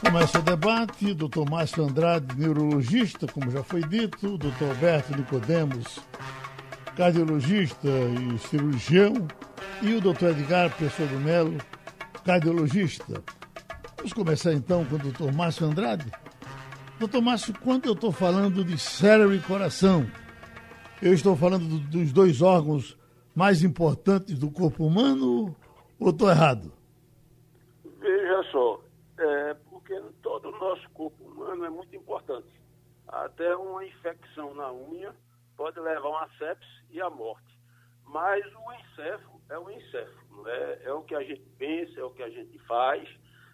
Começa o debate, doutor Márcio Andrade, neurologista, como já foi dito, doutor Alberto Nicodemos, cardiologista e cirurgião, e o doutor Edgar Pessoa do Melo, cardiologista. Vamos começar então com o doutor Márcio Andrade. Doutor Márcio, quando eu estou falando de cérebro e coração, eu estou falando do, dos dois órgãos mais importantes do corpo humano ou estou errado? Veja só, é, porque todo o nosso corpo humano é muito importante. Até uma infecção na unha pode levar a uma sepse e a morte. Mas o encéfalo é o encéfalo, é, é o que a gente pensa, é o que a gente faz.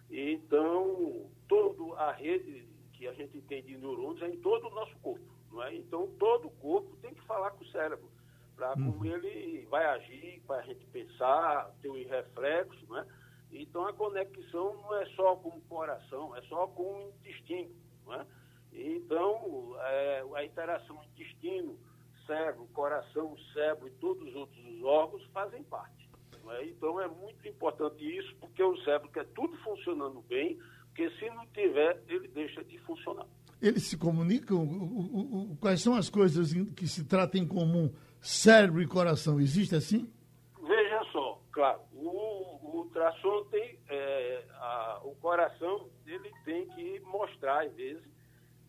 E, então, toda a rede que a gente tem de neurônios é em todo o nosso corpo. Não é? Então, todo o corpo tem que falar com o cérebro, para hum. como ele vai agir, para a gente pensar, ter um reflexo. Não é? Então, a conexão não é só com o coração, é só com o intestino. Não é? Então, é, a interação intestino, cérebro, coração, cérebro e todos os outros órgãos fazem parte. É? Então, é muito importante isso, porque o cérebro quer tudo funcionando bem, porque se não tiver, ele deixa de funcionar. Eles se comunicam? O, o, quais são as coisas que se tratam em comum, cérebro e coração? Existe assim? Veja só, claro, ultrassom tem, é, a, o coração, ele tem que mostrar, às vezes,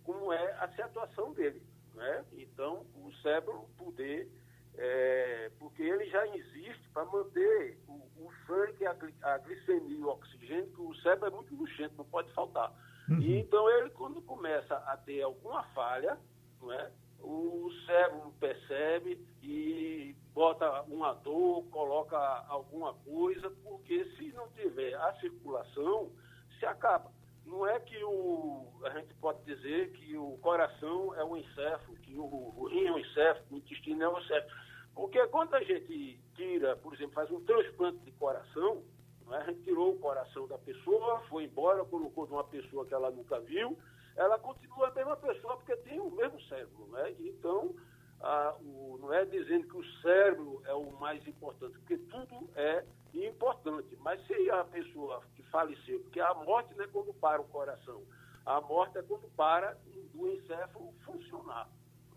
como é a situação dele. Né? Então, o cérebro poder, é, porque ele já existe para manter o, o sangue, a, a glicemia e o oxigênio, que o cérebro é muito luxento, não pode faltar. Uhum. E então ele, quando começa a ter alguma falha, não é? o cérebro percebe e bota uma dor, coloca alguma coisa, porque se não tiver a circulação, se acaba. Não é que o, a gente pode dizer que o coração é o encéfalo, que o, o rim é o encéfalo, o intestino é o encéfalo. Porque quando a gente tira, por exemplo, faz um transplante de coração, é? A gente tirou o coração da pessoa, foi embora, colocou de uma pessoa que ela nunca viu, ela continua a mesma pessoa porque tem o mesmo cérebro. Né? Então, a, o, não é dizendo que o cérebro é o mais importante, porque tudo é importante. Mas se a pessoa que faleceu, porque a morte não é quando para o coração, a morte é quando para do encéfalo funcionar.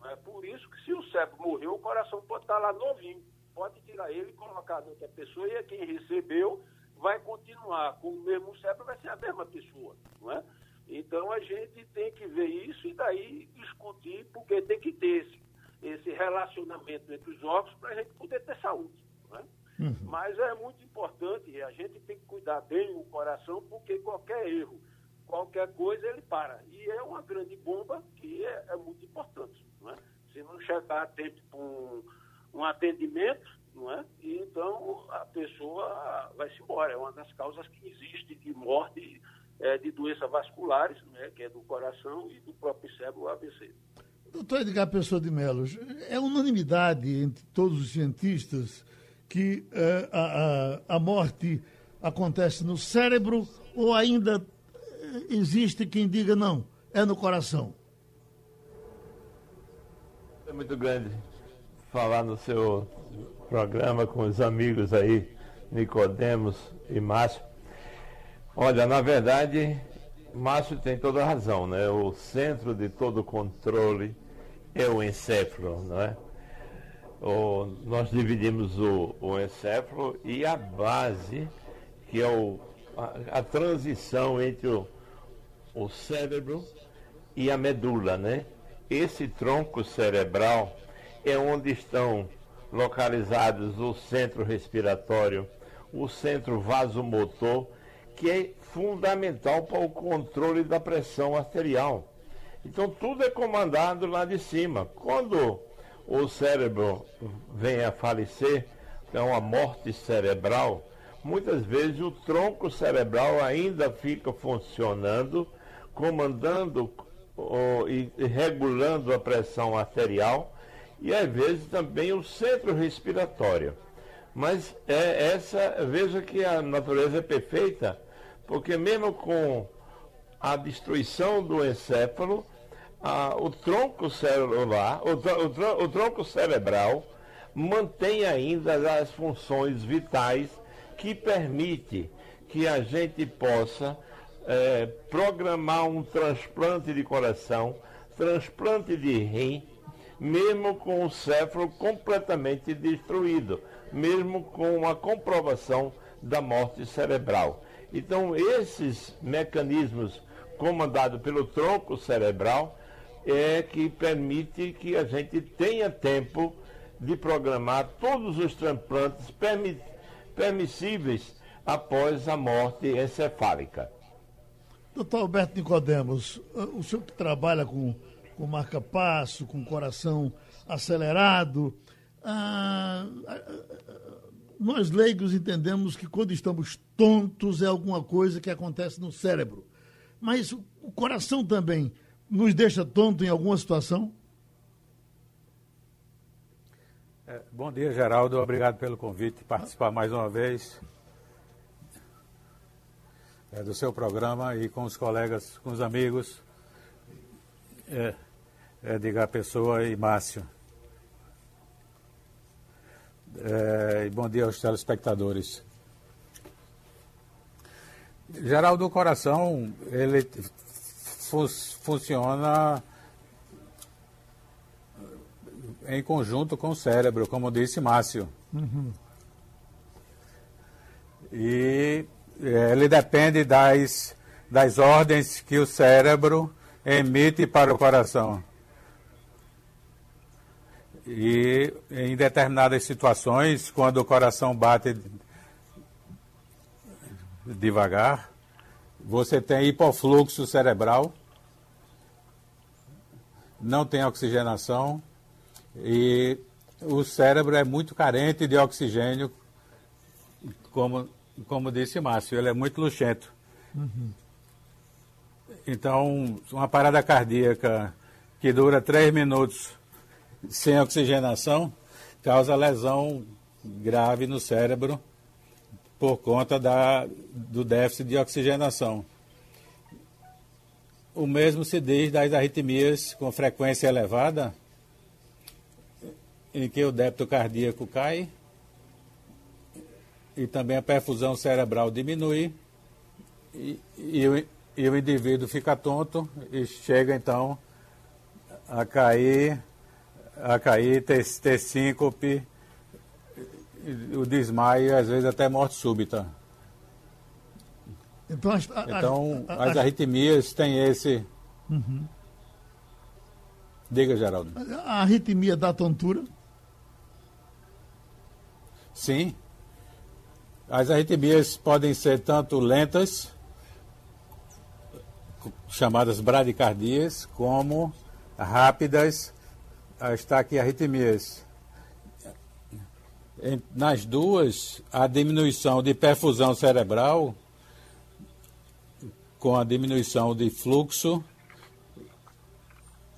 É por isso que se o cérebro morreu, o coração pode estar lá novinho. Pode tirar ele e colocar outra pessoa e é quem recebeu vai continuar com o mesmo cérebro, vai ser a mesma pessoa, não é? Então a gente tem que ver isso e daí discutir, porque tem que ter esse, esse relacionamento entre os órgãos para a gente poder ter saúde. Não é? Uhum. Mas é muito importante, a gente tem que cuidar bem o coração, porque qualquer erro, qualquer coisa, ele para. E é uma grande bomba que é, é muito importante. É? Se não chegar a tempo um, um atendimento, não é? E então a pessoa vai-se embora. É uma das causas que existe de morte é, de doenças vasculares, né, que é do coração e do próprio cérebro AVC. Doutor Edgar Pessoa de Mello, é unanimidade entre todos os cientistas que é, a, a, a morte acontece no cérebro ou ainda é, existe quem diga não, é no coração? É muito grande falar no seu programa com os amigos aí, Nicodemos e Márcio. Olha, na verdade, Márcio tem toda a razão, né? O centro de todo controle é o encéfalo, não é? O, nós dividimos o, o, encéfalo e a base, que é o, a, a transição entre o, o cérebro e a medula, né? Esse tronco cerebral é onde estão localizados o centro respiratório, o centro vasomotor, que é fundamental para o controle da pressão arterial. Então tudo é comandado lá de cima. Quando o cérebro vem a falecer, é uma morte cerebral, muitas vezes o tronco cerebral ainda fica funcionando, comandando e regulando a pressão arterial e às vezes também o centro respiratório. Mas é essa, veja que a natureza é perfeita, porque mesmo com a destruição do encéfalo, a, o tronco celular, o, o, o tronco cerebral mantém ainda as funções vitais que permite que a gente possa é, programar um transplante de coração, transplante de rim, mesmo com o céfalo completamente destruído, mesmo com a comprovação da morte cerebral. Então, esses mecanismos comandados pelo tronco cerebral é que permite que a gente tenha tempo de programar todos os transplantes permissíveis após a morte encefálica. Doutor Alberto Nicodemos, o senhor que trabalha com, com marca-passo, com coração acelerado, ah, nós leigos entendemos que quando estamos tontos é alguma coisa que acontece no cérebro. Mas o coração também nos deixa tonto em alguma situação? É, bom dia, Geraldo. Obrigado pelo convite, participar mais uma vez é, do seu programa e com os colegas, com os amigos, é, Edgar Pessoa e Márcio. É, e bom dia aos telespectadores. Geraldo, coração, ele fu funciona em conjunto com o cérebro, como disse Márcio. Uhum. E é, ele depende das, das ordens que o cérebro emite para o coração. E em determinadas situações, quando o coração bate devagar, você tem hipofluxo cerebral, não tem oxigenação e o cérebro é muito carente de oxigênio, como, como disse Márcio, ele é muito luxento. Uhum. Então, uma parada cardíaca que dura três minutos sem oxigenação causa lesão grave no cérebro por conta da, do déficit de oxigenação. O mesmo se diz das arritmias com frequência elevada, em que o débito cardíaco cai e também a perfusão cerebral diminui e, e, o, e o indivíduo fica tonto e chega então a cair a cair, ter, ter síncope, o desmaio e às vezes até morte súbita. Então, as, a, então, a, a, as arritmias têm esse. Uhum. Diga, Geraldo. A arritmia da tontura? Sim. As arritmias podem ser tanto lentas, chamadas bradicardias, como rápidas, está aqui arritmias. Nas duas, a diminuição de perfusão cerebral com a diminuição de fluxo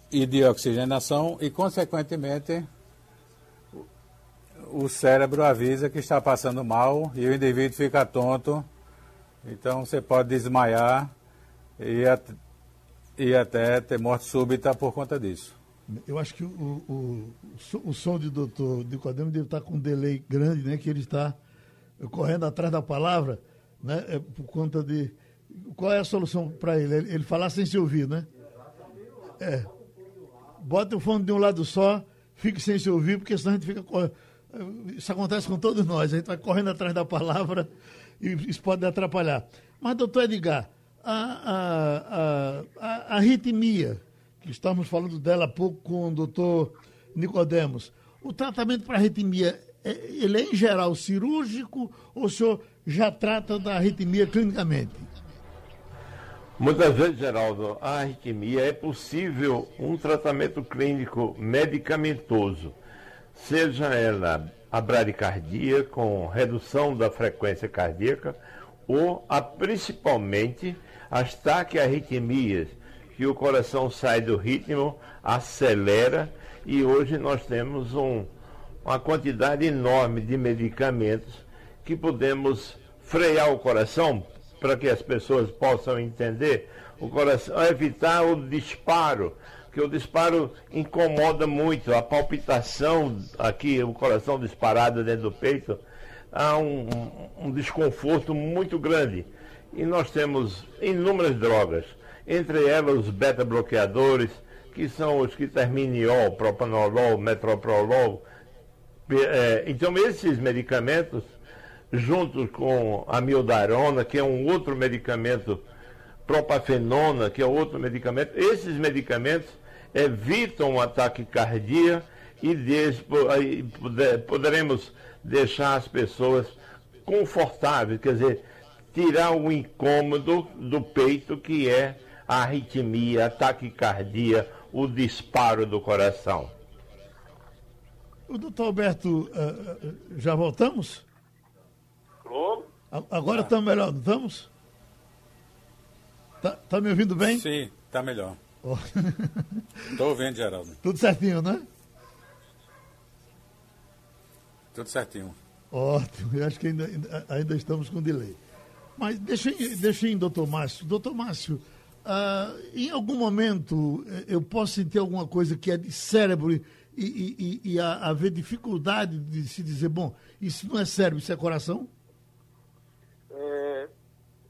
e de oxigenação e, consequentemente, o cérebro avisa que está passando mal e o indivíduo fica tonto. Então, você pode desmaiar e, e até ter morte súbita por conta disso. Eu acho que o, o, o som de doutor Nicodemo deve estar com um delay grande, né? Que ele está correndo atrás da palavra, né? É por conta de. Qual é a solução para ele? ele? falar sem se ouvir, né? É. Bota o fone de um lado só, fique sem se ouvir, porque senão a gente fica. Isso acontece com todos nós, a gente vai correndo atrás da palavra e isso pode atrapalhar. Mas, doutor Edgar, a, a, a, a arritmia que estamos falando dela há pouco com o doutor Nicodemos. O tratamento para arritmia, é, ele é em geral cirúrgico ou o senhor já trata da arritmia clinicamente? Muitas vezes, Geraldo, a arritmia é possível um tratamento clínico medicamentoso, seja ela a bradicardia com redução da frequência cardíaca ou a, principalmente as taquiarritmias, que o coração sai do ritmo, acelera e hoje nós temos um, uma quantidade enorme de medicamentos que podemos frear o coração para que as pessoas possam entender o coração, evitar o disparo, que o disparo incomoda muito, a palpitação aqui, o coração disparado dentro do peito, há um, um desconforto muito grande. E nós temos inúmeras drogas, entre elas os beta-bloqueadores, que são os que terminam em ol, propanolol, metoprolol. É, então, esses medicamentos, juntos com a mildarona, que é um outro medicamento, propafenona, que é outro medicamento, esses medicamentos evitam o ataque cardíaco e poderemos deixar as pessoas confortáveis, quer dizer, tirar o incômodo do peito que é a arritmia, a taquicardia, o disparo do coração. O doutor Alberto, uh, já voltamos? Alô? Agora estamos melhor, não estamos? Tá, tá me ouvindo bem? Sim, está melhor. Estou ouvindo, Geraldo. Tudo certinho, né? Tudo certinho. Ótimo, eu acho que ainda, ainda, estamos com delay. Mas deixa, deixa em doutor Márcio. Doutor Márcio, uh, em algum momento eh, eu posso sentir alguma coisa que é de cérebro e, e, e, e haver dificuldade de se dizer, bom, isso não é cérebro, isso é coração? É,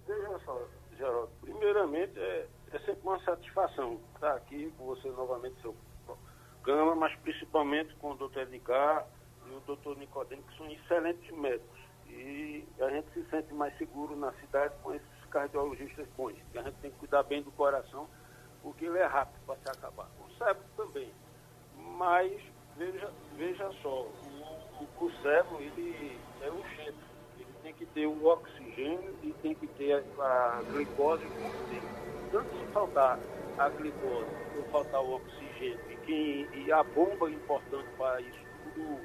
veja só, Geraldo, primeiramente é, é sempre uma satisfação estar aqui com você novamente, seu programa, mas principalmente com o doutor Edgar e o doutor Nicodemo, que são excelentes médicos. E a gente se sente mais seguro na cidade com esses cardiologistas bons. E a gente tem que cuidar bem do coração, porque ele é rápido para se acabar. O cérebro também. Mas, veja, veja só, o, o, cérebro, ele é urgente. Ele tem que ter o oxigênio e tem que ter a, a glicose Tanto se faltar a glicose ou faltar o oxigênio, e, e a bomba importante para isso tudo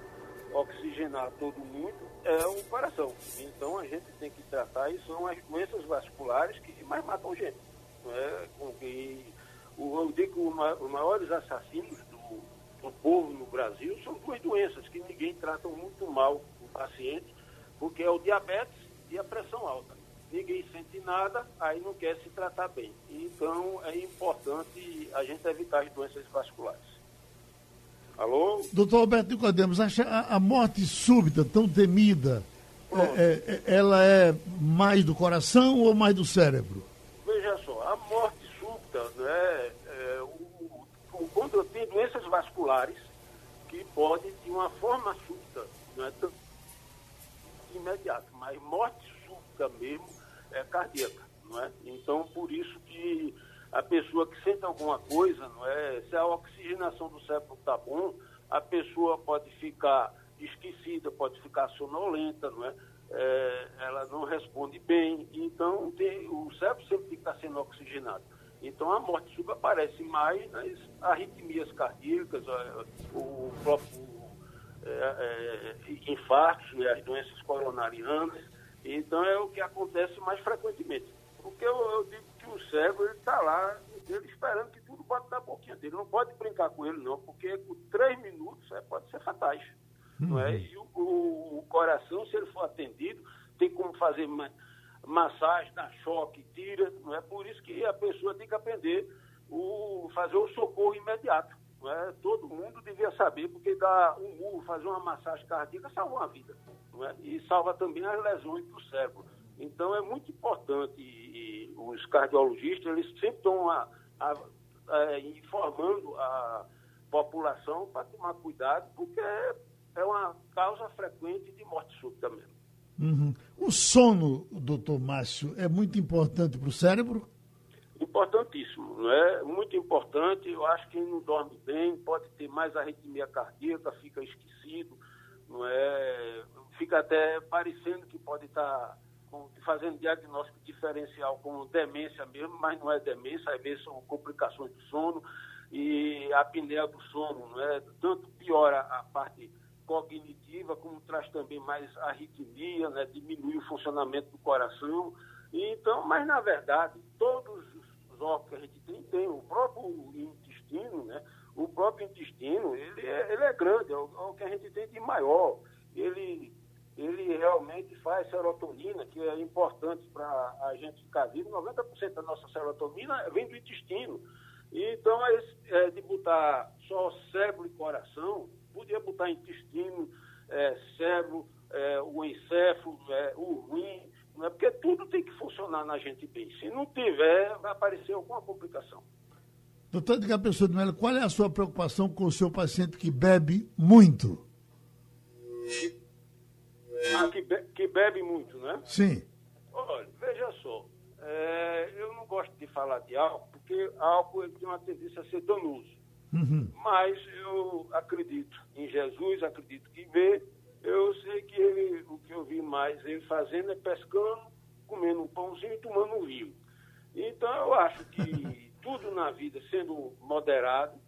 oxigenar todo mundo é o coração. Então a gente tem que tratar e são as doenças vasculares que mais matam gente. Não é? Com que, eu digo que os maiores assassinos do, do povo no Brasil são duas doenças que ninguém trata muito mal o paciente, porque é o diabetes e a pressão alta. Ninguém sente nada, aí não quer se tratar bem. Então é importante a gente evitar as doenças vasculares. Alô? Doutor Alberto Nicodemos, acha a, a morte súbita, tão temida, é, é, é, ela é mais do coração ou mais do cérebro? Veja só, a morte súbita, né, é, o, o, quando tem doenças vasculares, que podem, de uma forma súbita, é tão imediata, mas morte súbita mesmo é cardíaca, não é? Então, por isso que a pessoa que sente alguma coisa, não é? Se a oxigenação do cérebro está bom, a pessoa pode ficar esquecida, pode ficar sonolenta, não é? é ela não responde bem, então tem, o cérebro sempre estar sendo oxigenado. Então a morte súbita aparece mais nas arritmias cardíacas, o próprio é, é, infartos, né, as doenças coronarianas. Então é o que acontece mais frequentemente. Porque eu, eu digo o cego ele está lá, ele esperando que tudo bate na boquinha dele. Não pode brincar com ele, não, porque com três minutos é, pode ser fatais. Uhum. Não é? E o, o, o, coração, se ele for atendido, tem como fazer ma massagem, dar choque, tira. Não é por isso que a pessoa tem que aprender o, fazer o socorro imediato. É? Todo mundo devia saber, porque dar um murro, fazer uma massagem cardíaca salva uma vida. É? E salva também as lesões do cérebro. Então é muito importante e, e os cardiologistas eles sempre estão a, a, a, informando a população para tomar cuidado, porque é, é uma causa frequente de morte súbita mesmo. Uhum. O sono, doutor Márcio, é muito importante para o cérebro? Importantíssimo, não é? Muito importante. Eu acho que quem não dorme bem pode ter mais arritmia cardíaca, fica esquecido, não é? Fica até parecendo que pode estar fazendo diagnóstico diferencial como demência mesmo, mas não é demência, às vezes são complicações do sono e a apneia do sono, não é? Tanto piora a parte cognitiva, como traz também mais arritmia, né? diminui o funcionamento do coração. Então, mas na verdade, todos os órgãos que a gente tem, tem o próprio intestino, né? O próprio intestino, ele é, ele é grande, é o, é o que a gente tem de maior. Ele ele realmente faz serotonina, que é importante para a gente ficar vivo. 90% da nossa serotonina vem do intestino. Então, é, de botar só cérebro e coração, podia botar intestino, é, cérebro, é, o encéfalo, é, o rim, Não é porque tudo tem que funcionar na gente bem. Se não tiver, vai aparecer alguma complicação. Doutor Edgar Pessoa de Mello, qual é a sua preocupação com o seu paciente que bebe muito? Ah, que, be que bebe muito, né? Sim. Olha, veja só. É, eu não gosto de falar de álcool, porque álcool tem uma tendência a ser danoso. Uhum. Mas eu acredito em Jesus, acredito que vê. Eu sei que ele, o que eu vi mais ele fazendo é pescando, comendo um pãozinho e tomando um vinho. Então eu acho que tudo na vida sendo moderado,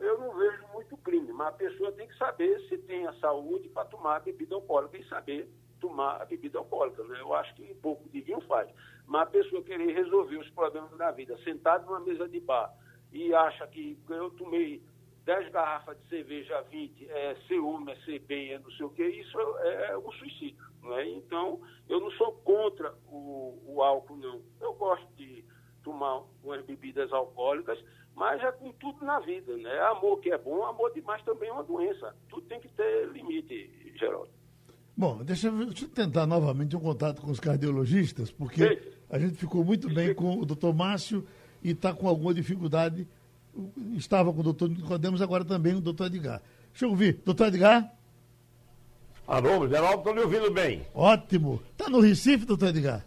eu não vejo muito crime. Mas a pessoa tem que saber se tem a saúde para tomar a bebida alcoólica e saber tomar a bebida alcoólica. Né? Eu acho que um pouco de vinho faz. Mas a pessoa querer resolver os problemas da vida sentado numa mesa de bar e acha que eu tomei 10 garrafas de cerveja 20, é ser homem, é ser bem, é não sei o que, isso é, é um suicídio. Né? Então, eu não sou contra o, o álcool, não. Eu gosto de tomar umas bebidas alcoólicas, mas é com tudo na vida, né? Amor que é bom, amor demais também é uma doença. Tudo tem que ter limite, Geraldo. Bom, deixa eu, deixa eu tentar novamente um contato com os cardiologistas, porque a gente ficou muito bem com o doutor Márcio e está com alguma dificuldade. Estava com o doutor Nicodemos, agora também o doutor Edgar. Deixa eu ouvir. Doutor Edgar? Alô, Geraldo, estou lhe ouvindo bem. Ótimo. Está no Recife, doutor Edgar?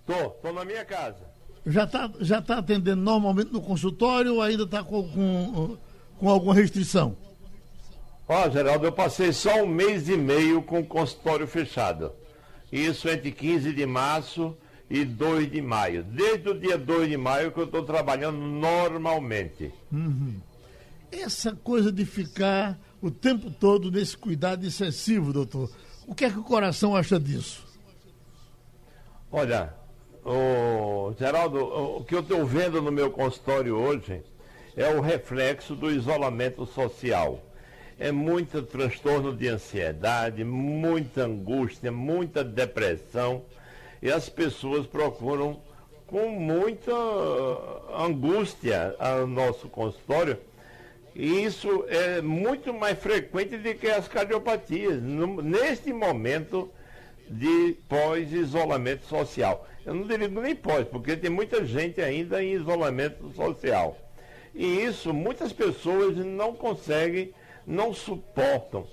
Estou, estou na minha casa. Já está já tá atendendo normalmente no consultório ou ainda está com, com, com alguma restrição? Ó, Geraldo, eu passei só um mês e meio com o consultório fechado. Isso entre 15 de março e 2 de maio. Desde o dia 2 de maio que eu estou trabalhando normalmente. Uhum. Essa coisa de ficar o tempo todo nesse cuidado excessivo, doutor, o que é que o coração acha disso? Olha, o Geraldo, o que eu estou vendo no meu consultório hoje é o reflexo do isolamento social. É muito transtorno de ansiedade, muita angústia, muita depressão e as pessoas procuram com muita angústia ao nosso consultório. E isso é muito mais frequente do que as cardiopatias, no, neste momento de pós-isolamento social. Eu não digo nem pós, porque tem muita gente ainda em isolamento social. E isso muitas pessoas não conseguem, não suportam.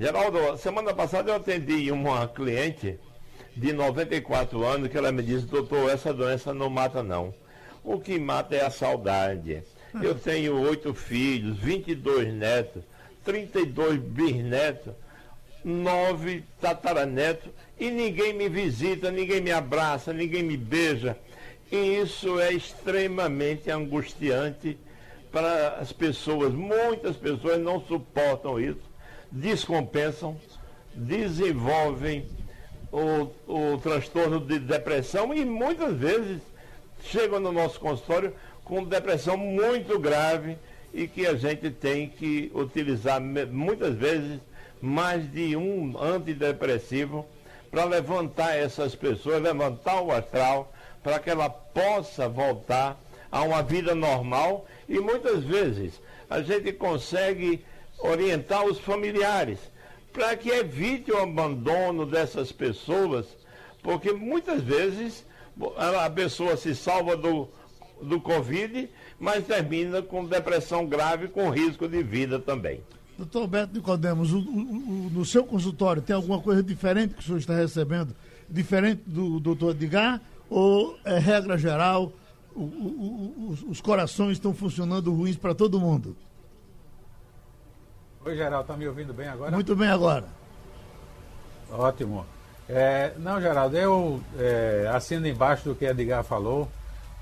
Geraldo, semana passada eu atendi uma cliente de 94 anos que ela me disse, doutor, essa doença não mata não. O que mata é a saudade. Eu tenho oito filhos, 22 netos, 32 bisnetos, nove tataranetos e ninguém me visita, ninguém me abraça, ninguém me beija. E isso é extremamente angustiante para as pessoas. Muitas pessoas não suportam isso, descompensam, desenvolvem o, o transtorno de depressão e muitas vezes chegam no nosso consultório com depressão muito grave e que a gente tem que utilizar muitas vezes mais de um antidepressivo para levantar essas pessoas, levantar o astral, para que ela possa voltar a uma vida normal e muitas vezes a gente consegue orientar os familiares para que evite o abandono dessas pessoas, porque muitas vezes a pessoa se salva do, do Covid, mas termina com depressão grave, com risco de vida também. Doutor Alberto Nicodemos, o, o, o, no seu consultório tem alguma coisa diferente que o senhor está recebendo? Diferente do doutor Edgar? Ou é regra geral, os corações estão funcionando ruins para todo mundo? Oi, Geraldo, está me ouvindo bem agora? Muito bem agora. Ótimo. É, não, Geraldo, eu é, assino embaixo do que Edgar falou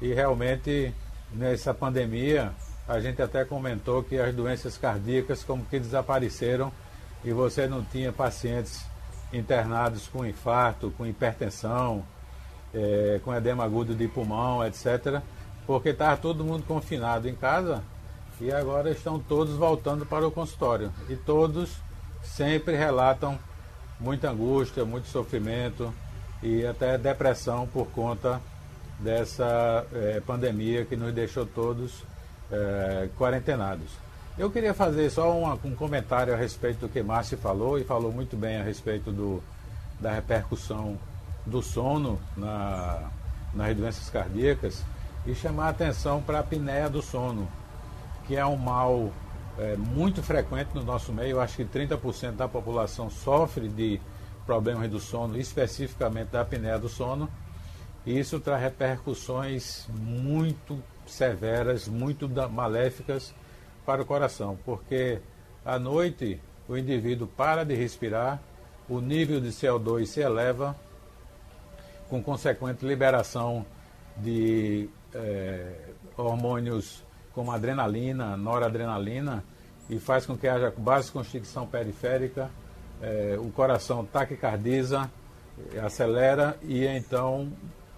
e realmente nessa pandemia a gente até comentou que as doenças cardíacas como que desapareceram e você não tinha pacientes internados com infarto, com hipertensão, é, com edema agudo de pulmão, etc. Porque estava todo mundo confinado em casa e agora estão todos voltando para o consultório. E todos sempre relatam muita angústia, muito sofrimento e até depressão por conta dessa é, pandemia que nos deixou todos é, quarentenados. Eu queria fazer só uma, um comentário a respeito do que Márcio falou, e falou muito bem a respeito do, da repercussão do sono na, nas doenças cardíacas e chamar a atenção para a apneia do sono, que é um mal é, muito frequente no nosso meio. Eu acho que 30% da população sofre de problemas do sono, especificamente da apneia do sono. E isso traz repercussões muito severas, muito maléficas para o coração, porque à noite o indivíduo para de respirar, o nível de CO2 se eleva, com consequente liberação de é, hormônios como adrenalina, noradrenalina, e faz com que haja vasoconstricção periférica, é, o coração taquicardiza, acelera e então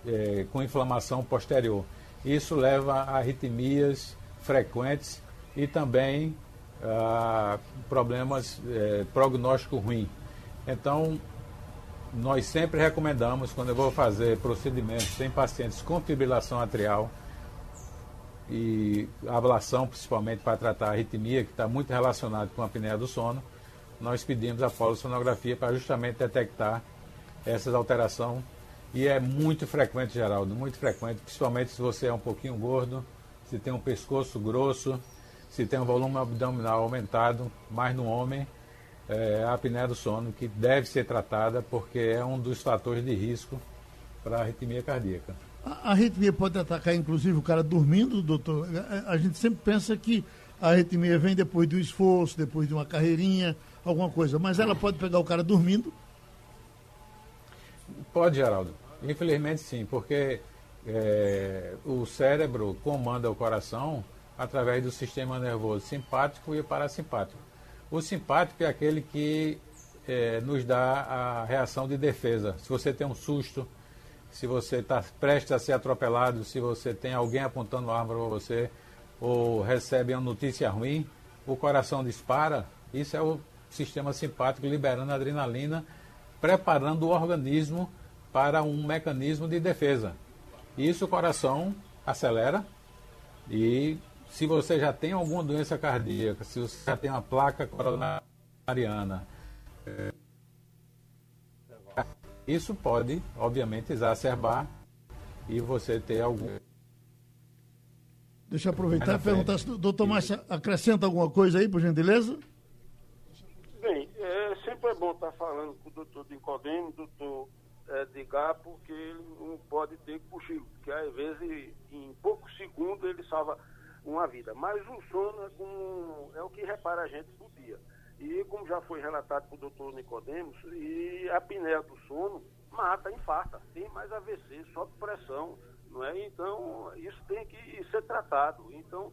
é, com inflamação posterior. Isso leva a arritmias frequentes e também a problemas é, prognóstico ruim. Então, nós sempre recomendamos, quando eu vou fazer procedimentos em pacientes com fibrilação atrial e ablação, principalmente para tratar a arritmia, que está muito relacionado com a apneia do sono, nós pedimos a polissonografia para justamente detectar essas alterações. E é muito frequente, Geraldo, muito frequente, principalmente se você é um pouquinho gordo, se tem um pescoço grosso, se tem um volume abdominal aumentado, mais no homem, é a apneia do sono, que deve ser tratada porque é um dos fatores de risco para a arritmia cardíaca. A arritmia pode atacar, inclusive, o cara dormindo, doutor? A gente sempre pensa que a arritmia vem depois do esforço, depois de uma carreirinha, alguma coisa, mas ela pode pegar o cara dormindo? Pode, Geraldo. Infelizmente, sim, porque é, o cérebro comanda o coração através do sistema nervoso simpático e parasimpático. O simpático é aquele que é, nos dá a reação de defesa. Se você tem um susto, se você está prestes a ser atropelado, se você tem alguém apontando a arma para você, ou recebe uma notícia ruim, o coração dispara. Isso é o sistema simpático liberando adrenalina, preparando o organismo para um mecanismo de defesa. Isso o coração acelera e se você já tem alguma doença cardíaca, se você já tem uma placa coronariana, é, isso pode, obviamente, exacerbar e você ter algum. Deixa eu aproveitar e perguntar se o doutor Márcio acrescenta alguma coisa aí, por gentileza. Bem, é, sempre é bom estar falando com o doutor Dincodemo, doutor é, Edgar, porque ele não pode ter cochilo, porque às vezes em poucos segundos ele salva uma vida. Mas o sono é, com, é o que repara a gente do dia. E como já foi relatado pelo doutor Nicodemos, e a apneia do sono mata, infarta, tem mais AVC, sobe pressão, não é? Então, isso tem que ser tratado. Então,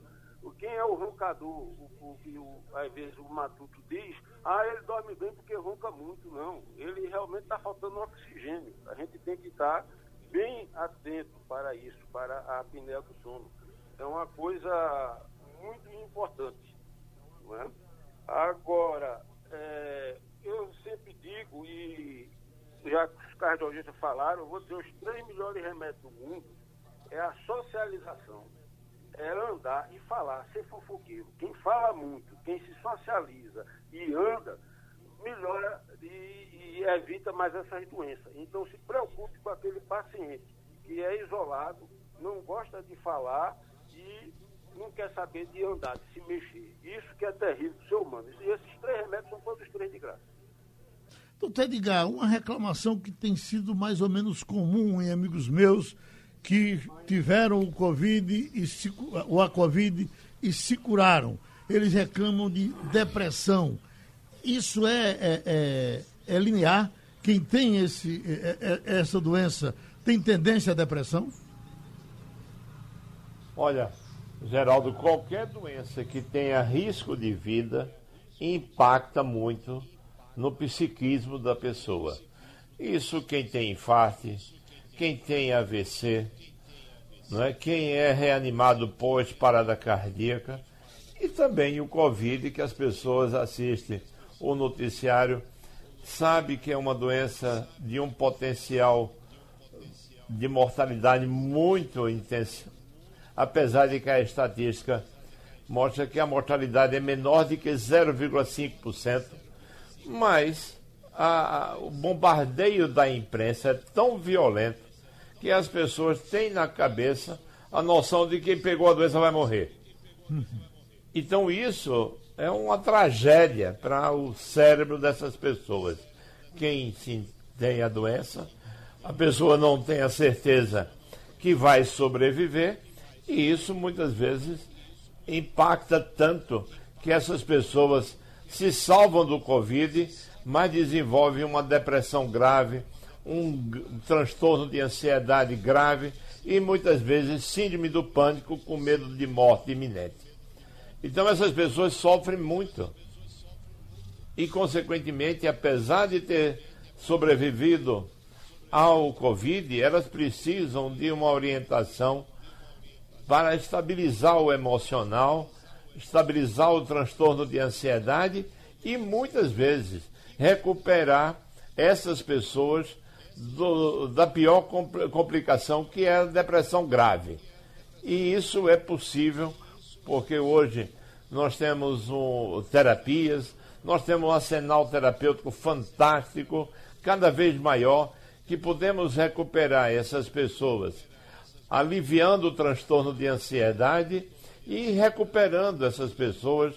quem é o roncador, o, que às vezes o matuto diz, ah, ele dorme bem porque ronca muito. Não, ele realmente está faltando oxigênio. A gente tem que estar bem atento para isso, para a apneia do sono é uma coisa muito importante. Não é? Agora, é, eu sempre digo, e já que os cardiologistas falaram, eu vou dizer, os três melhores remédios do mundo é a socialização. É andar e falar, ser fofoqueiro. Quem fala muito, quem se socializa e anda, melhora e, e evita mais essas doenças. Então se preocupe com aquele paciente que é isolado, não gosta de falar e não quer saber de andar, de se mexer. Isso que é terrível do ser humano. E esses três remédios são todos três de graça. Doutor Edgar, uma reclamação que tem sido mais ou menos comum em amigos meus que tiveram o Covid e se, ou a Covid e se curaram. Eles reclamam de depressão. Isso é, é, é, é linear? Quem tem esse, é, é, essa doença tem tendência à depressão? Olha, Geraldo, qualquer doença que tenha risco de vida impacta muito no psiquismo da pessoa. Isso quem tem infarto, quem tem AVC, não é? quem é reanimado pós parada cardíaca e também o Covid que as pessoas assistem o noticiário sabe que é uma doença de um potencial de mortalidade muito intenso, apesar de que a estatística mostra que a mortalidade é menor de que 0,5%, mas a, o bombardeio da imprensa é tão violento que as pessoas têm na cabeça a noção de que quem pegou a doença vai morrer. Então isso é uma tragédia para o cérebro dessas pessoas. Quem tem a doença, a pessoa não tem a certeza que vai sobreviver, e isso muitas vezes impacta tanto que essas pessoas se salvam do Covid, mas desenvolvem uma depressão grave, um transtorno de ansiedade grave e muitas vezes síndrome do pânico com medo de morte iminente. Então essas pessoas sofrem muito. E, consequentemente, apesar de ter sobrevivido ao Covid, elas precisam de uma orientação para estabilizar o emocional, estabilizar o transtorno de ansiedade e muitas vezes recuperar essas pessoas do, da pior complicação que é a depressão grave. E isso é possível porque hoje nós temos um, terapias, nós temos um arsenal terapêutico fantástico, cada vez maior, que podemos recuperar essas pessoas, aliviando o transtorno de ansiedade e recuperando essas pessoas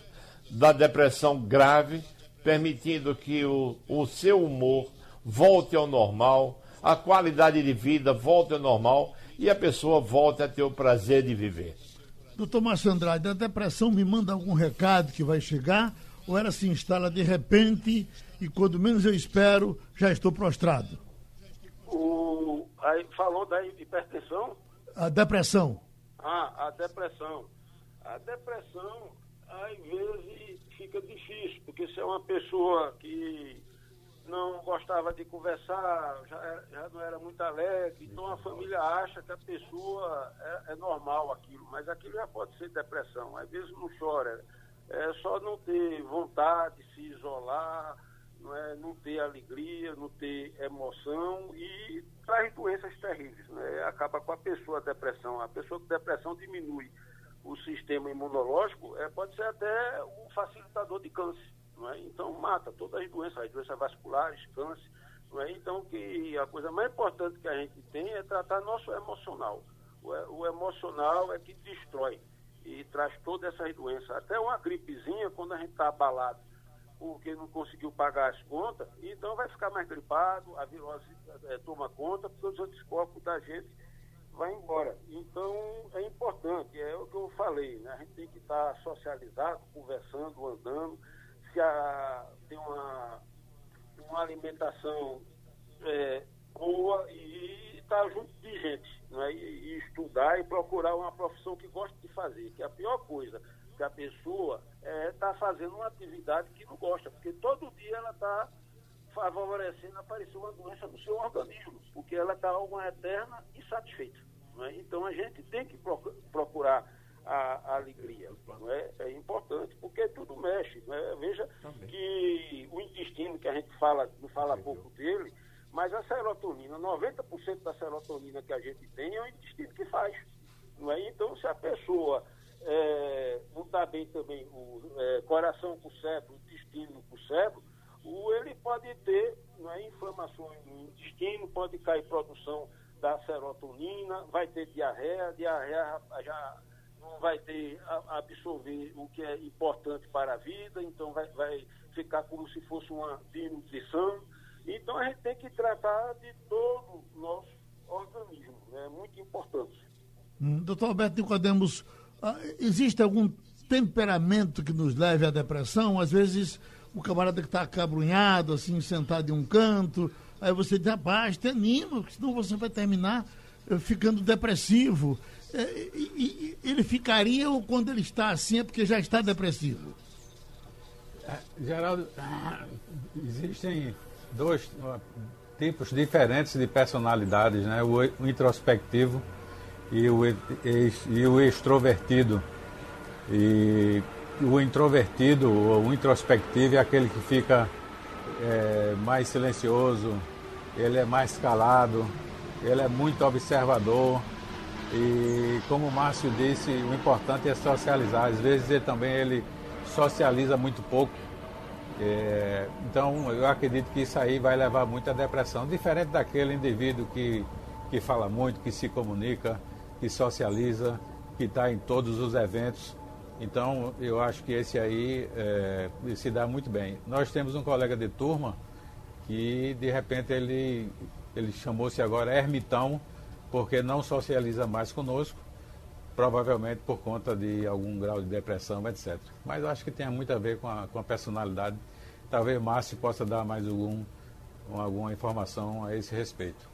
da depressão grave, permitindo que o, o seu humor volte ao normal, a qualidade de vida volte ao normal e a pessoa volte a ter o prazer de viver. Doutor Márcio Andrade, a depressão me manda algum recado que vai chegar ou ela se instala de repente e quando menos eu espero já estou prostrado? O, aí falou da hipertensão? A depressão. Ah, a depressão. A depressão, às vezes, fica difícil, porque se é uma pessoa que não gostava de conversar, já, já, não era muito alegre, então a família acha que a pessoa é, é, normal aquilo, mas aquilo já pode ser depressão. Às vezes não chora, é só não ter vontade de se isolar, não, é, não ter alegria, não ter emoção e traz doenças terríveis. Né? Acaba com a pessoa a depressão. A pessoa com depressão diminui o sistema imunológico, é, pode ser até um facilitador de câncer. É? Então mata todas as doenças, as doenças vasculares, câncer. É? Então que a coisa mais importante que a gente tem é tratar nosso emocional. O, o emocional é que destrói e traz todas essas doenças. Até uma gripezinha, quando a gente está abalado porque não conseguiu pagar as contas, então vai ficar mais gripado, a virose é, toma conta, porque os anticorpos da gente vai embora. Então é importante, é o que eu falei, né? a gente tem que estar socializado, conversando, andando, se a, tem uma, uma alimentação é, boa e estar junto de gente, né? E, e, estudar e procurar uma profissão que gosta de fazer, que é a pior coisa que a pessoa está é, tá fazendo uma atividade que não gosta, porque todo dia ela está favorecendo aparecer uma doença no seu organismo, porque ela está uma eterna insatisfeita. Né? Então a gente tem que procurar a, a alegria. Não é? é importante, porque tudo mexe. Né? Veja Também. que o intestino, que a gente fala, não fala pouco dele, mas a serotonina, 90% da serotonina que a gente tem é o intestino que faz. Não é? Então, se a pessoa é, não está bem também, o é, coração com o cérebro, o intestino com o cérebro, o, ele pode ter não é, inflamações no intestino, pode cair produção da serotonina, vai ter diarreia, diarreia já não vai ter absorver o que é importante para a vida, então vai, vai ficar como se fosse uma desnutrição. Então a gente tem que tratar de todo o nosso organismo, é né? muito importante. Hum, doutor Alberto Nicodemos, existe algum temperamento que nos leve à depressão? Às vezes o camarada que está acabrunhado, assim, sentado em um canto, aí você diz, rapaz, te anima, senão você vai terminar eh, ficando depressivo. É, ele ficaria ou quando ele está assim é porque já está depressivo? É, Geraldo, existem dois tipos diferentes de personalidades, né? o introspectivo e o, e o extrovertido. E o introvertido o introspectivo é aquele que fica é, mais silencioso, ele é mais calado, ele é muito observador, e como o Márcio disse, o importante é socializar. Às vezes ele também ele socializa muito pouco É, então, eu acredito que isso aí vai levar muito à depressão, diferente daquele indivíduo que, que fala muito, que se comunica, que socializa, que está em todos os eventos. Então, eu acho que esse aí é, se dá muito bem. Nós temos um colega de turma que, de repente, ele, ele chamou-se agora ermitão, porque não socializa mais conosco, provavelmente por conta de algum grau de depressão, etc. Mas eu acho que tem muito a ver com a, com a personalidade. Talvez Márcio possa dar mais algum, alguma informação a esse respeito.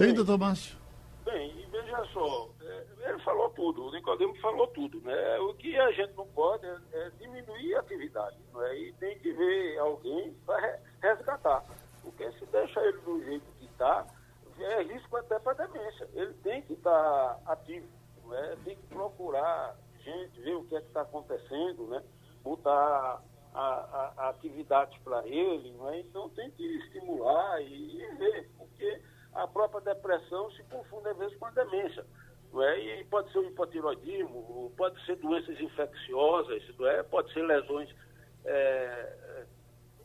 Tem, doutor Márcio? Bem, e veja só, é, ele falou tudo, o Nicodemo falou tudo. Né? O que a gente não pode é, é diminuir a atividade. Né? E tem que ver alguém para resgatar. Porque se deixa ele do jeito que está, é risco até para demência. Ele tem que estar tá ativo, né? tem que procurar gente, ver o que é que está acontecendo, né? botar a, a, a atividades para ele. Né? Então tem que estimular e, e, ver, porque a própria depressão se confunde às vezes com a demência. Não é? E pode ser um hipotiroidismo, pode ser doenças infecciosas, não é? pode ser lesões. É,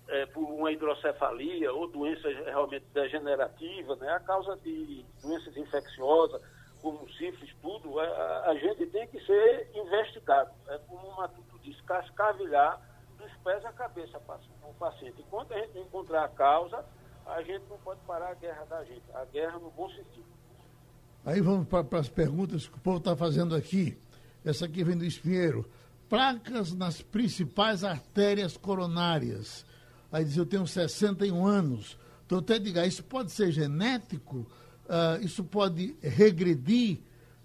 é, por uma hidrocefalia ou doenças realmente degenerativas, né? a causa de doenças infecciosas, como sífilis, tudo, a, a gente tem que ser investigado. É como o Matuto disse, cascavilhar dos pés à cabeça o paciente. Enquanto a gente encontrar a causa, a gente não pode parar a guerra da gente, a guerra no bom sentido. Aí vamos para as perguntas que o povo está fazendo aqui. Essa aqui vem do Espinheiro. Placas nas principais artérias coronárias Aí diz, eu tenho 61 anos. Então, até diga, isso pode ser genético? Uh, isso pode regredir?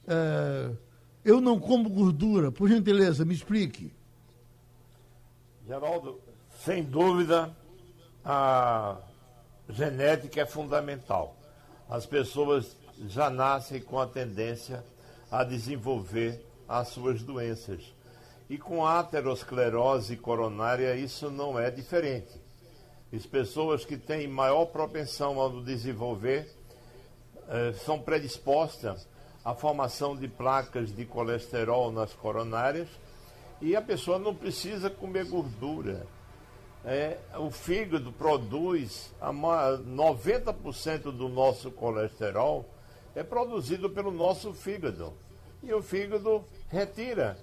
Uh, eu não como gordura. Por gentileza, me explique. Geraldo, sem dúvida, a genética é fundamental. As pessoas já nascem com a tendência a desenvolver as suas doenças. E com a aterosclerose coronária, isso não é diferente. As pessoas que têm maior propensão ao desenvolver eh, são predispostas à formação de placas de colesterol nas coronárias e a pessoa não precisa comer gordura. É, o fígado produz 90% do nosso colesterol é produzido pelo nosso fígado. E o fígado retira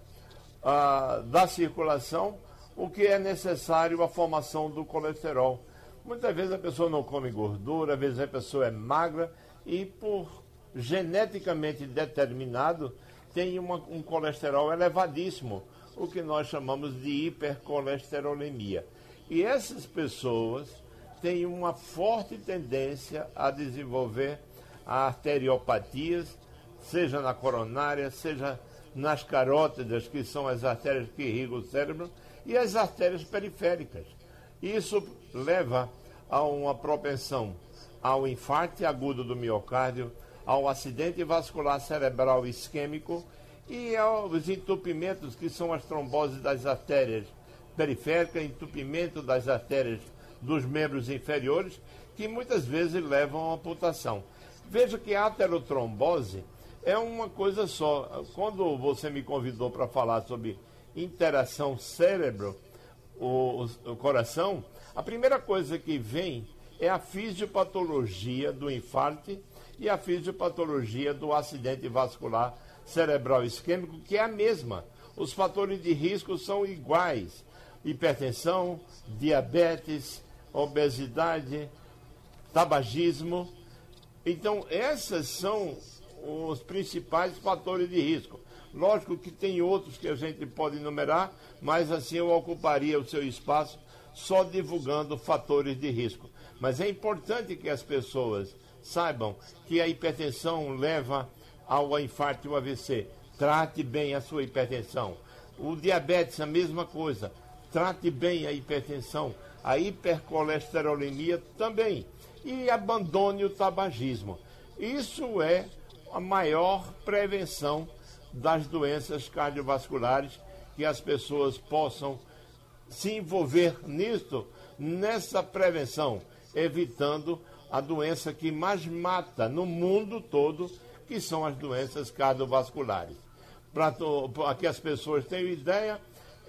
ah, da circulação o que é necessário à formação do colesterol. Muitas vezes a pessoa não come gordura, às vezes a pessoa é magra e por geneticamente determinado tem uma, um colesterol elevadíssimo, o que nós chamamos de hipercolesterolemia. E essas pessoas têm uma forte tendência a desenvolver arteriopatias, seja na coronária, seja nas carótidas, que são as artérias que irrigam o cérebro, e as artérias periféricas. Isso leva a uma propensão ao infarto agudo do miocárdio, ao acidente vascular cerebral isquêmico e aos entupimentos que são as tromboses das artérias periféricas, entupimento das artérias dos membros inferiores, que muitas vezes levam à amputação. Veja que a aterotrombose é uma coisa só. Quando você me convidou para falar sobre interação cérebro, o, o, coração, a primeira coisa que vem é a fisiopatologia do infarto e a fisiopatologia do acidente vascular cerebral isquêmico, que é a mesma. Os fatores de risco são iguais: hipertensão, diabetes, obesidade, tabagismo. Então, essas são os principais fatores de risco. Lógico que tem outros que a gente pode enumerar, mas assim eu ocuparia o seu espaço só divulgando fatores de risco. Mas é importante que as pessoas saibam que a hipertensão leva ao infarto e ao AVC. Trate bem a sua hipertensão. O diabetes, a mesma coisa. Trate bem a hipertensão. A hipercolesterolemia também. E abandone o tabagismo. Isso é a maior prevenção das doenças cardiovasculares que as pessoas possam se envolver nisto, nessa prevenção, evitando a doença que mais mata no mundo todo, que são as doenças cardiovasculares. Para que as pessoas tenham ideia,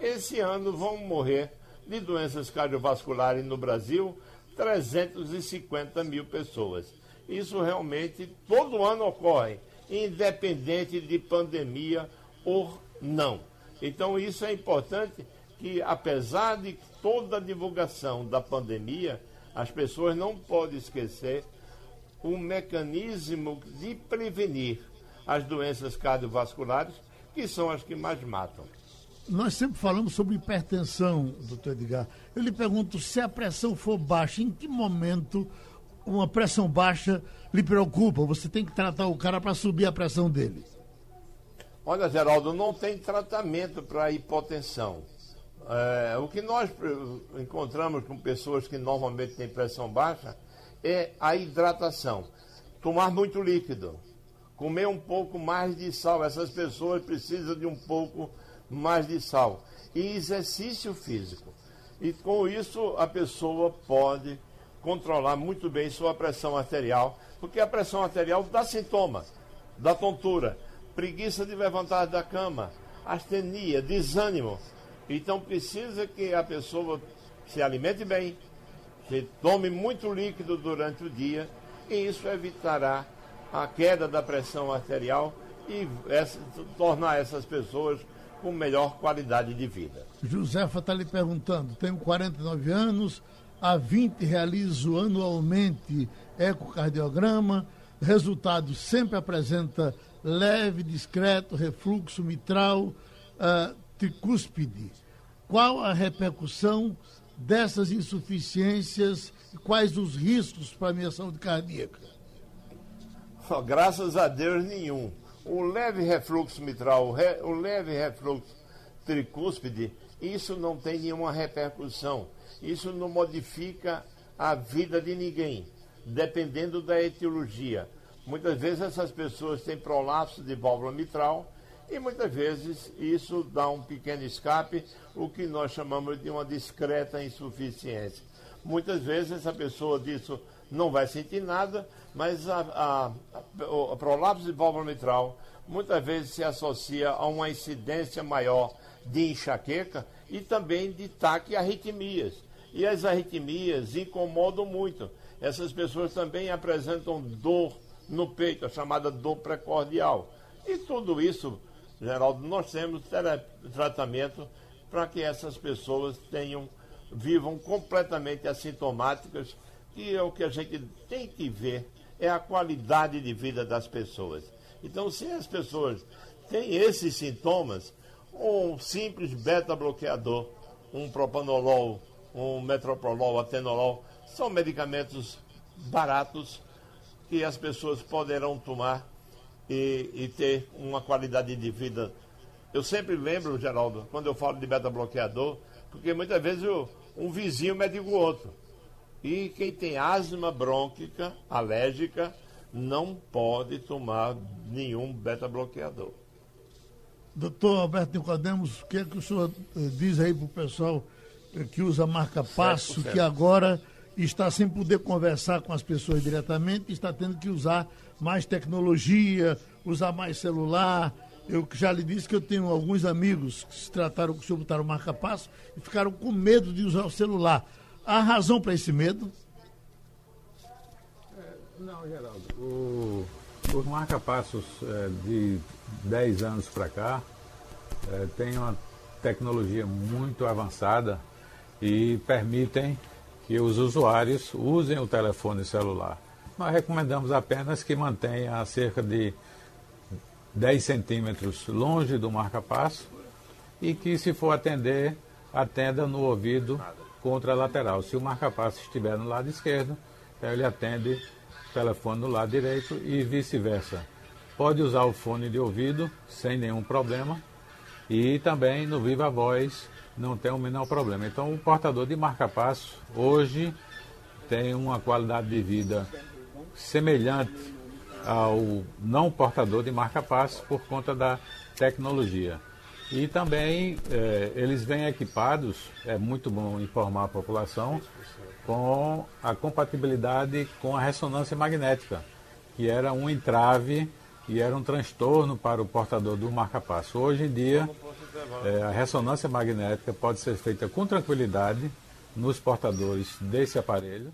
esse ano vão morrer de doenças cardiovasculares no Brasil 350 mil pessoas. Isso realmente todo ano ocorre, independente de pandemia ou não. Então, isso é importante que, apesar de toda a divulgação da pandemia, as pessoas não podem esquecer o mecanismo de prevenir as doenças cardiovasculares, que são as que mais matam. Nós sempre falamos sobre hipertensão, doutor Edgar. Eu lhe pergunto, se a pressão for baixa, em que momento uma pressão baixa lhe preocupa? Você tem que tratar o cara para subir a pressão dele. Olha, Geraldo, não tem tratamento para hipotensão. É, o que nós encontramos com pessoas que normalmente têm pressão baixa é a hidratação. Tomar muito líquido, comer um pouco mais de sal. Essas pessoas precisam de um pouco mais de sal. E exercício físico. E com isso a pessoa pode controlar muito bem sua pressão arterial, porque a pressão arterial dá sintoma, dá tontura, preguiça de levantar da cama, astenia, desânimo. Então precisa que a pessoa se alimente bem, que tome muito líquido durante o dia, e isso evitará a queda da pressão arterial e essa, tornar essas pessoas com melhor qualidade de vida. Josefa está lhe perguntando, tenho 49 anos, há 20 realizo anualmente ecocardiograma, resultado sempre apresenta leve, discreto, refluxo mitral, uh, tricúspide. Qual a repercussão dessas insuficiências e quais os riscos para a minha saúde cardíaca? Oh, graças a Deus, nenhum o leve refluxo mitral, o leve refluxo tricúspide, isso não tem nenhuma repercussão. Isso não modifica a vida de ninguém, dependendo da etiologia. Muitas vezes essas pessoas têm prolapso de válvula mitral e muitas vezes isso dá um pequeno escape, o que nós chamamos de uma discreta insuficiência. Muitas vezes essa pessoa disso não vai sentir nada, mas a, a, a, prolapso de válvula mitral muitas vezes se associa a uma incidência maior de enxaqueca e também de taquiarritmias. E as arritmias incomodam muito. Essas pessoas também apresentam dor no peito, a chamada dor precordial. E tudo isso, Geraldo, nós temos tratamento para que essas pessoas tenham, vivam completamente assintomáticas que é o que a gente tem que ver é a qualidade de vida das pessoas. Então, se as pessoas têm esses sintomas, um simples beta-bloqueador, um propanolol, um metroprolol, atenolol, são medicamentos baratos que as pessoas poderão tomar e, e ter uma qualidade de vida. Eu sempre lembro, Geraldo, quando eu falo de beta-bloqueador, porque muitas vezes eu, um vizinho medica o outro. E quem tem asma brônquica, alérgica, não pode tomar nenhum beta-bloqueador. Doutor Alberto Nicodemos, o que é que o senhor eh, diz aí para o pessoal eh, que usa a marca Passo, que agora está sem poder conversar com as pessoas diretamente, está tendo que usar mais tecnologia, usar mais celular. Eu já lhe disse que eu tenho alguns amigos que se trataram com o senhor botaram marca passo e ficaram com medo de usar o celular. Há razão para esse medo? É, não, Geraldo. O, os marca-passos é, de 10 anos para cá é, têm uma tecnologia muito avançada e permitem que os usuários usem o telefone celular. Nós recomendamos apenas que mantenha a cerca de 10 centímetros longe do marca-passo e que, se for atender, atenda no ouvido contralateral. Se o marca-passo estiver no lado esquerdo, ele atende o telefone no lado direito e vice-versa. Pode usar o fone de ouvido sem nenhum problema e também no Viva Voz não tem o menor problema. Então o portador de marca-passo hoje tem uma qualidade de vida semelhante ao não portador de marca-passo por conta da tecnologia. E também é, eles vêm equipados, é muito bom informar a população, com a compatibilidade com a ressonância magnética, que era um entrave e era um transtorno para o portador do marca-passo. Hoje em dia, é, a ressonância magnética pode ser feita com tranquilidade nos portadores desse aparelho,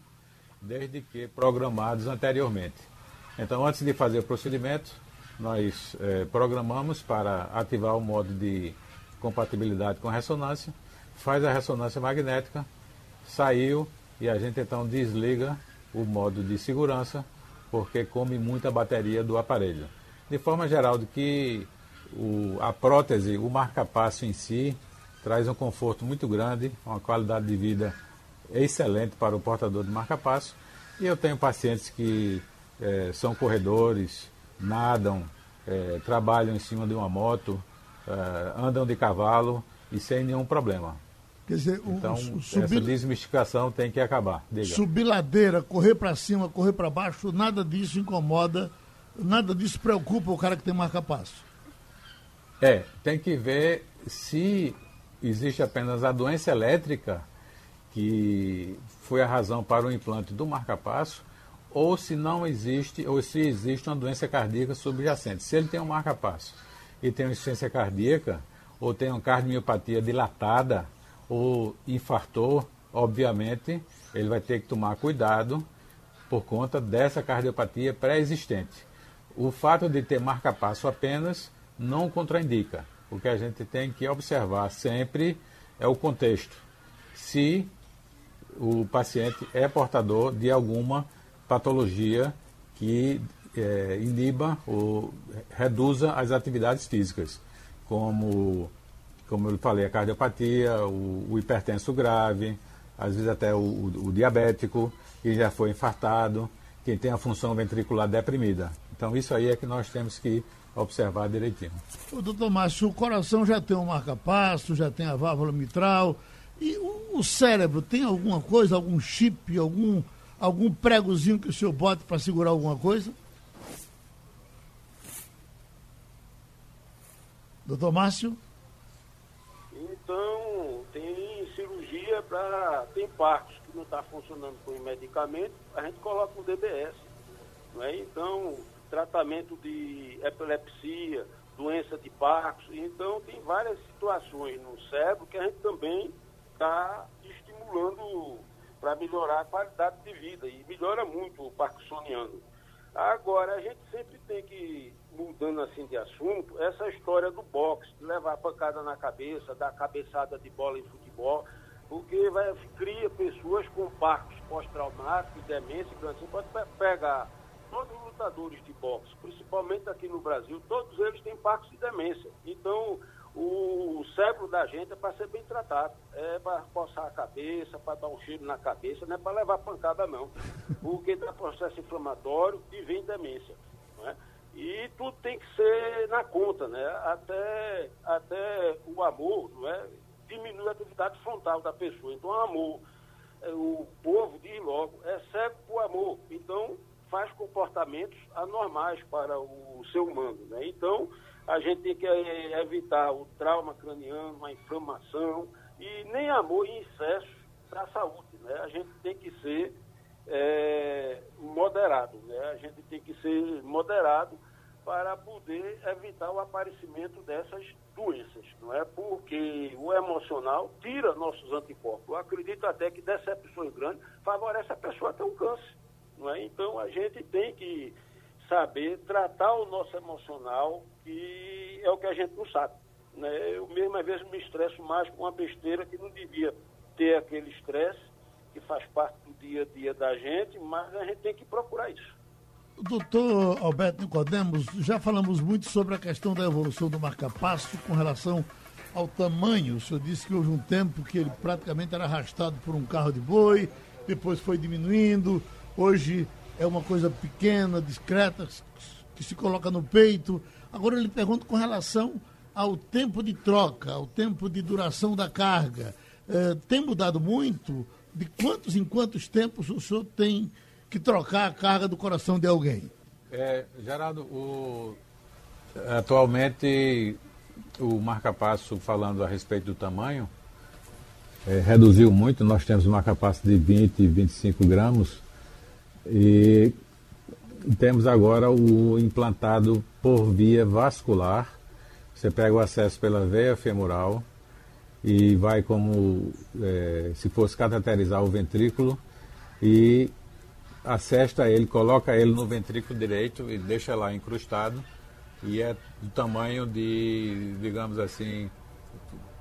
desde que programados anteriormente. Então, antes de fazer o procedimento, nós é, programamos para ativar o modo de compatibilidade com ressonância, faz a ressonância magnética, saiu e a gente então desliga o modo de segurança, porque come muita bateria do aparelho. De forma geral, de que o, a prótese, o marca-passo em si, traz um conforto muito grande, uma qualidade de vida excelente para o portador de marca-passo. E eu tenho pacientes que é, são corredores, nadam, é, trabalham em cima de uma moto, é, andam de cavalo e sem nenhum problema. Quer dizer, o, então, o subir, essa desmistificação tem que acabar. Diga. Subir ladeira, correr para cima, correr para baixo, nada disso incomoda, nada disso preocupa o cara que tem marca-passo. É, tem que ver se existe apenas a doença elétrica, que foi a razão para o implante do marca-passo, ou se não existe, ou se existe uma doença cardíaca subjacente. Se ele tem um marca-passo e tem uma insuficiência cardíaca, ou tem uma cardiomiopatia dilatada, ou infartou, obviamente, ele vai ter que tomar cuidado por conta dessa cardiopatia pré-existente. O fato de ter marca-passo apenas não contraindica. O que a gente tem que observar sempre é o contexto. Se o paciente é portador de alguma patologia que é, iniba ou reduza as atividades físicas, como, como eu falei, a cardiopatia, o, o hipertenso grave, às vezes até o, o, o diabético, que já foi infartado, quem tem a função ventricular deprimida. Então, isso aí é que nós temos que observar direitinho. O doutor Márcio, o coração já tem um marca-passo, já tem a válvula mitral. E o, o, cérebro tem alguma coisa, algum chip, algum, algum pregozinho que o senhor bote para segurar alguma coisa? Doutor Márcio? Então, tem cirurgia para. Tem partes que não está funcionando com medicamento, a gente coloca um DBS. Não é? Então, tratamento de epilepsia, doença de Parkinson. Então, tem várias situações no cérebro que a gente também está estimulando para melhorar a qualidade de vida. E melhora muito o parkinsoniano. Agora, a gente sempre tem que, mudando assim de assunto, essa história do boxe, de levar pancada na cabeça, dar cabeçada de bola em futebol, porque vai, cria pessoas com parques pós-traumáticos, demência, assim, pode pegar todos os lutadores de boxe, principalmente aqui no Brasil, todos eles têm parques de demência. Então, o cérebro da gente é para ser bem tratado. É para coçar a cabeça, para dar um cheiro na cabeça, não é para levar pancada, não. Porque dá processo inflamatório e vem demência. é? E tudo tem que ser na conta, né? Até, até o amor, não é? Diminui a atividade frontal da pessoa. Então, o amor, é, o povo diz logo, é cego por amor. Então, faz comportamentos anormais para o ser humano. Né? Então, a gente tem que eh, evitar o trauma craniano, a inflamação e nem amor em excesso para a saúde. Né? A gente tem que ser é, moderado, né? a gente tem que ser moderado para poder evitar o aparecimento dessas doenças, não é? Porque o emocional tira nossos anticorpos. Eu acredito até que decepções grandes favorece a pessoa a ter um câncer. Não é? Então a gente tem que saber tratar o nosso emocional, que é o que a gente não sabe. Né? Eu mesmo às vezes me estresso mais com uma besteira que não devia ter aquele estresse, que faz parte do dia a dia da gente, mas a gente tem que procurar isso. Doutor Alberto Nicodemos, já falamos muito sobre a questão da evolução do marca-passo com relação ao tamanho. O senhor disse que houve um tempo que ele praticamente era arrastado por um carro de boi, depois foi diminuindo, Hoje é uma coisa pequena, discreta, que se coloca no peito. Agora eu lhe pergunto com relação ao tempo de troca, ao tempo de duração da carga. É, tem mudado muito? De quantos em quantos tempos o senhor tem que trocar a carga do coração de alguém? É, Geraldo, o, atualmente o marca-passo, falando a respeito do tamanho, é, reduziu muito. Nós temos marca-passo de 20 e 25 gramas e temos agora o implantado por via vascular, Você pega o acesso pela veia femoral e vai como é, se fosse cateterizar o ventrículo e acesta ele, coloca ele no ventrículo direito e deixa lá incrustado e é do tamanho de, digamos assim,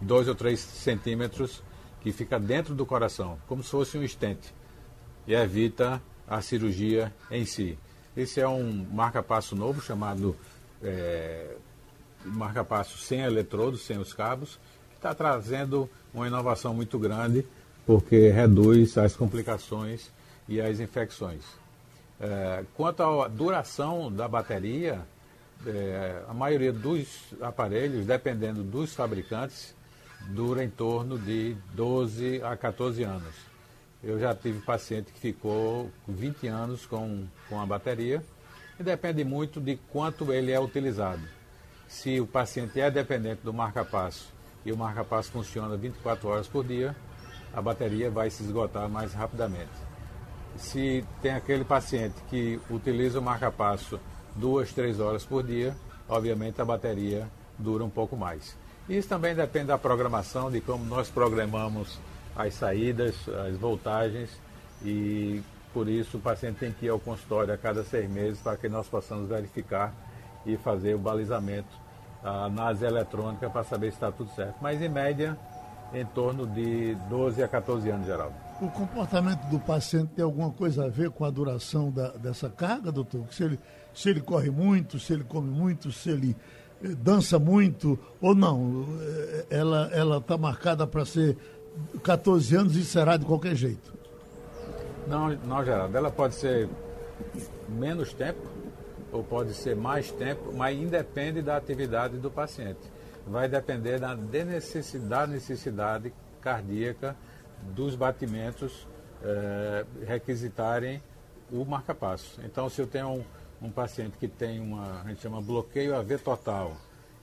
dois ou três centímetros que fica dentro do coração, como se fosse um estente e evita a cirurgia em si. Esse é um marca-passo novo chamado é, marca-passo sem eletrodos, sem os cabos, que está trazendo uma inovação muito grande porque reduz as complicações e as infecções. É, quanto à duração da bateria, é, a maioria dos aparelhos, dependendo dos fabricantes, dura em torno de 12 a 14 anos. Eu já tive paciente que ficou 20 anos com, com a bateria e depende muito de quanto ele é utilizado. Se o paciente é dependente do marca-passo e o marca-passo funciona 24 horas por dia, a bateria vai se esgotar mais rapidamente. Se tem aquele paciente que utiliza o marca-passo duas, três horas por dia, obviamente a bateria dura um pouco mais. Isso também depende da programação, de como nós programamos as saídas, as voltagens e por isso o paciente tem que ir ao consultório a cada seis meses para que nós possamos verificar e fazer o balizamento, a análise eletrônica para saber se está tudo certo. Mas em média, em torno de 12 a 14 anos, Geraldo. O comportamento do paciente tem alguma coisa a ver com a duração da, dessa carga, doutor? Se ele, se ele corre muito, se ele come muito, se ele eh, dança muito ou não? Eh, ela está marcada para ser 14 anos e será de qualquer jeito? Não, não, Geraldo. Ela pode ser menos tempo ou pode ser mais tempo, mas independe da atividade do paciente. Vai depender da necessidade, necessidade cardíaca dos batimentos eh, requisitarem o marca-passo. Então, se eu tenho um, um, paciente que tem uma, a gente chama bloqueio AV total,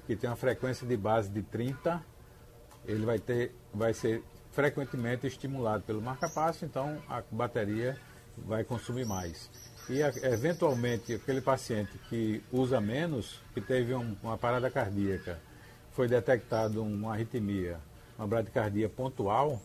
que tem uma frequência de base de 30, ele vai ter, vai ser frequentemente estimulado pelo marca-passo, então a bateria vai consumir mais. E eventualmente aquele paciente que usa menos, que teve um, uma parada cardíaca, foi detectado uma arritmia, uma bradicardia pontual,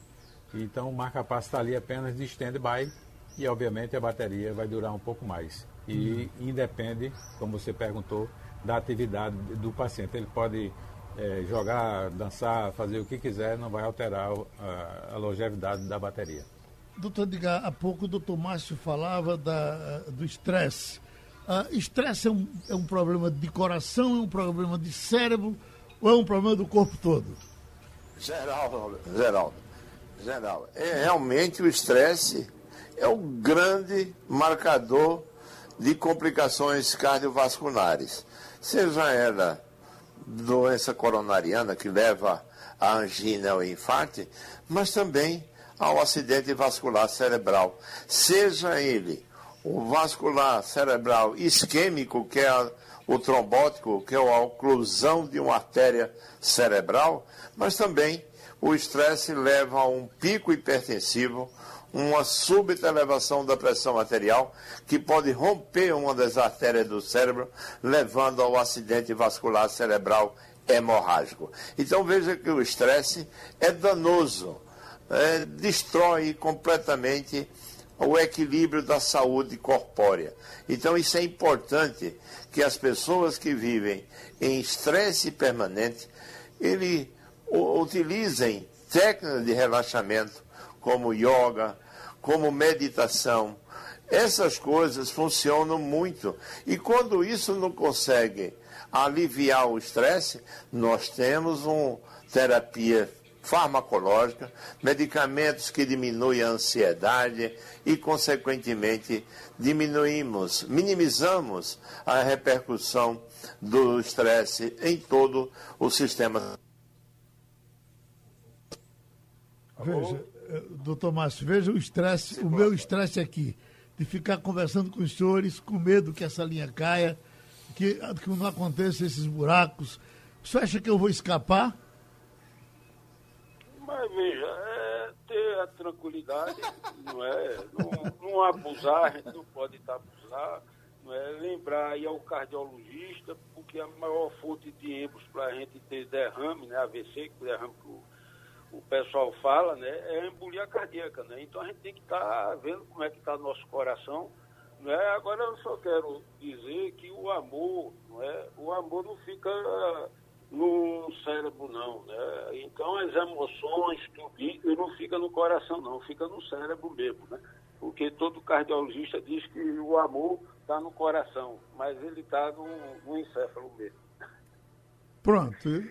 então o marca-passo está ali apenas de stand-by e obviamente a bateria vai durar um pouco mais. E uhum. independe, como você perguntou, da atividade do paciente. Ele pode é, jogar, dançar, fazer o que quiser, não vai alterar a, a longevidade da bateria. Doutor Edgar, há pouco o doutor Márcio falava da, do estresse. Uh, estresse é um, é um problema de coração, é um problema de cérebro ou é um problema do corpo todo? Geraldo, Geraldo, Geraldo, é, realmente o estresse é o grande marcador de complicações cardiovasculares, seja ela doença coronariana que leva à angina ou infarto, mas também ao acidente vascular cerebral, seja ele o vascular cerebral isquêmico, que é o trombótico, que é a oclusão de uma artéria cerebral, mas também o estresse leva a um pico hipertensivo, uma súbita elevação da pressão arterial que pode romper uma das artérias do cérebro, levando ao acidente vascular cerebral hemorrágico. Então veja que o estresse é danoso, é, destrói completamente o equilíbrio da saúde corpórea. Então isso é importante que as pessoas que vivem em estresse permanente, ele utilizem técnicas de relaxamento como yoga, como meditação. Essas coisas funcionam muito. E quando isso não consegue aliviar o estresse, nós temos uma terapia farmacológica, medicamentos que diminuem a ansiedade e, consequentemente, diminuímos, minimizamos a repercussão do estresse em todo o sistema. Veja, doutor Márcio, veja o estresse, o meu estresse aqui, de ficar conversando com os senhores, com medo que essa linha caia, que, que não aconteça esses buracos. Você acha que eu vou escapar? Mas veja, é ter a tranquilidade, não é? Não, não abusar, a gente não pode estar abusar, é, lembrar aí ao cardiologista, porque a maior fonte de erros para a gente ter derrame, né, AVC, que derrame que o, pessoal fala, né, é embolia cardíaca, né? Então a gente tem que estar tá vendo como é que está nosso coração, né? Agora eu só quero dizer que o amor, não é? O amor não fica no cérebro não, né? Então as emoções, tudo não fica no coração não, fica no cérebro mesmo, né? Porque todo cardiologista diz que o amor está no coração, mas ele está no, no encéfalo mesmo. Pronto,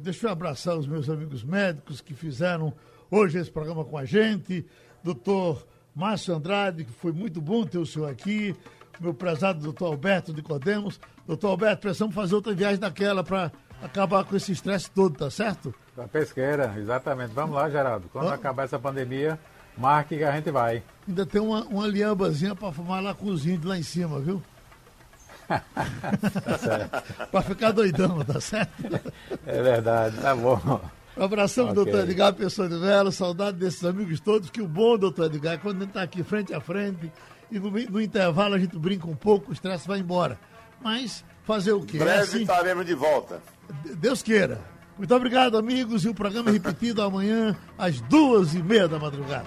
deixa eu abraçar os meus amigos médicos que fizeram hoje esse programa com a gente. Doutor Márcio Andrade, que foi muito bom ter o senhor aqui. Meu prezado doutor Alberto de Codemos. Doutor Alberto, precisamos fazer outra viagem daquela para acabar com esse estresse todo, tá certo? Da pesqueira, exatamente. Vamos lá, Geraldo. Quando ah. acabar essa pandemia, marque que a gente vai. Ainda tem uma, uma liambazinha para fumar lá com os índios lá em cima, viu? Tá certo. para ficar doidão, tá certo? É verdade, tá bom. Um abração, okay. doutor Edgar Pessoa de Velo, saudade desses amigos todos, que o bom, doutor Edgar, é quando a gente está aqui frente a frente e no, no, intervalo a gente brinca um pouco, o estresse vai embora. Mas fazer o quê? Breve é assim, estaremos de volta. Deus queira. Muito obrigado, amigos, e o programa é repetido amanhã às duas e meia da madrugada.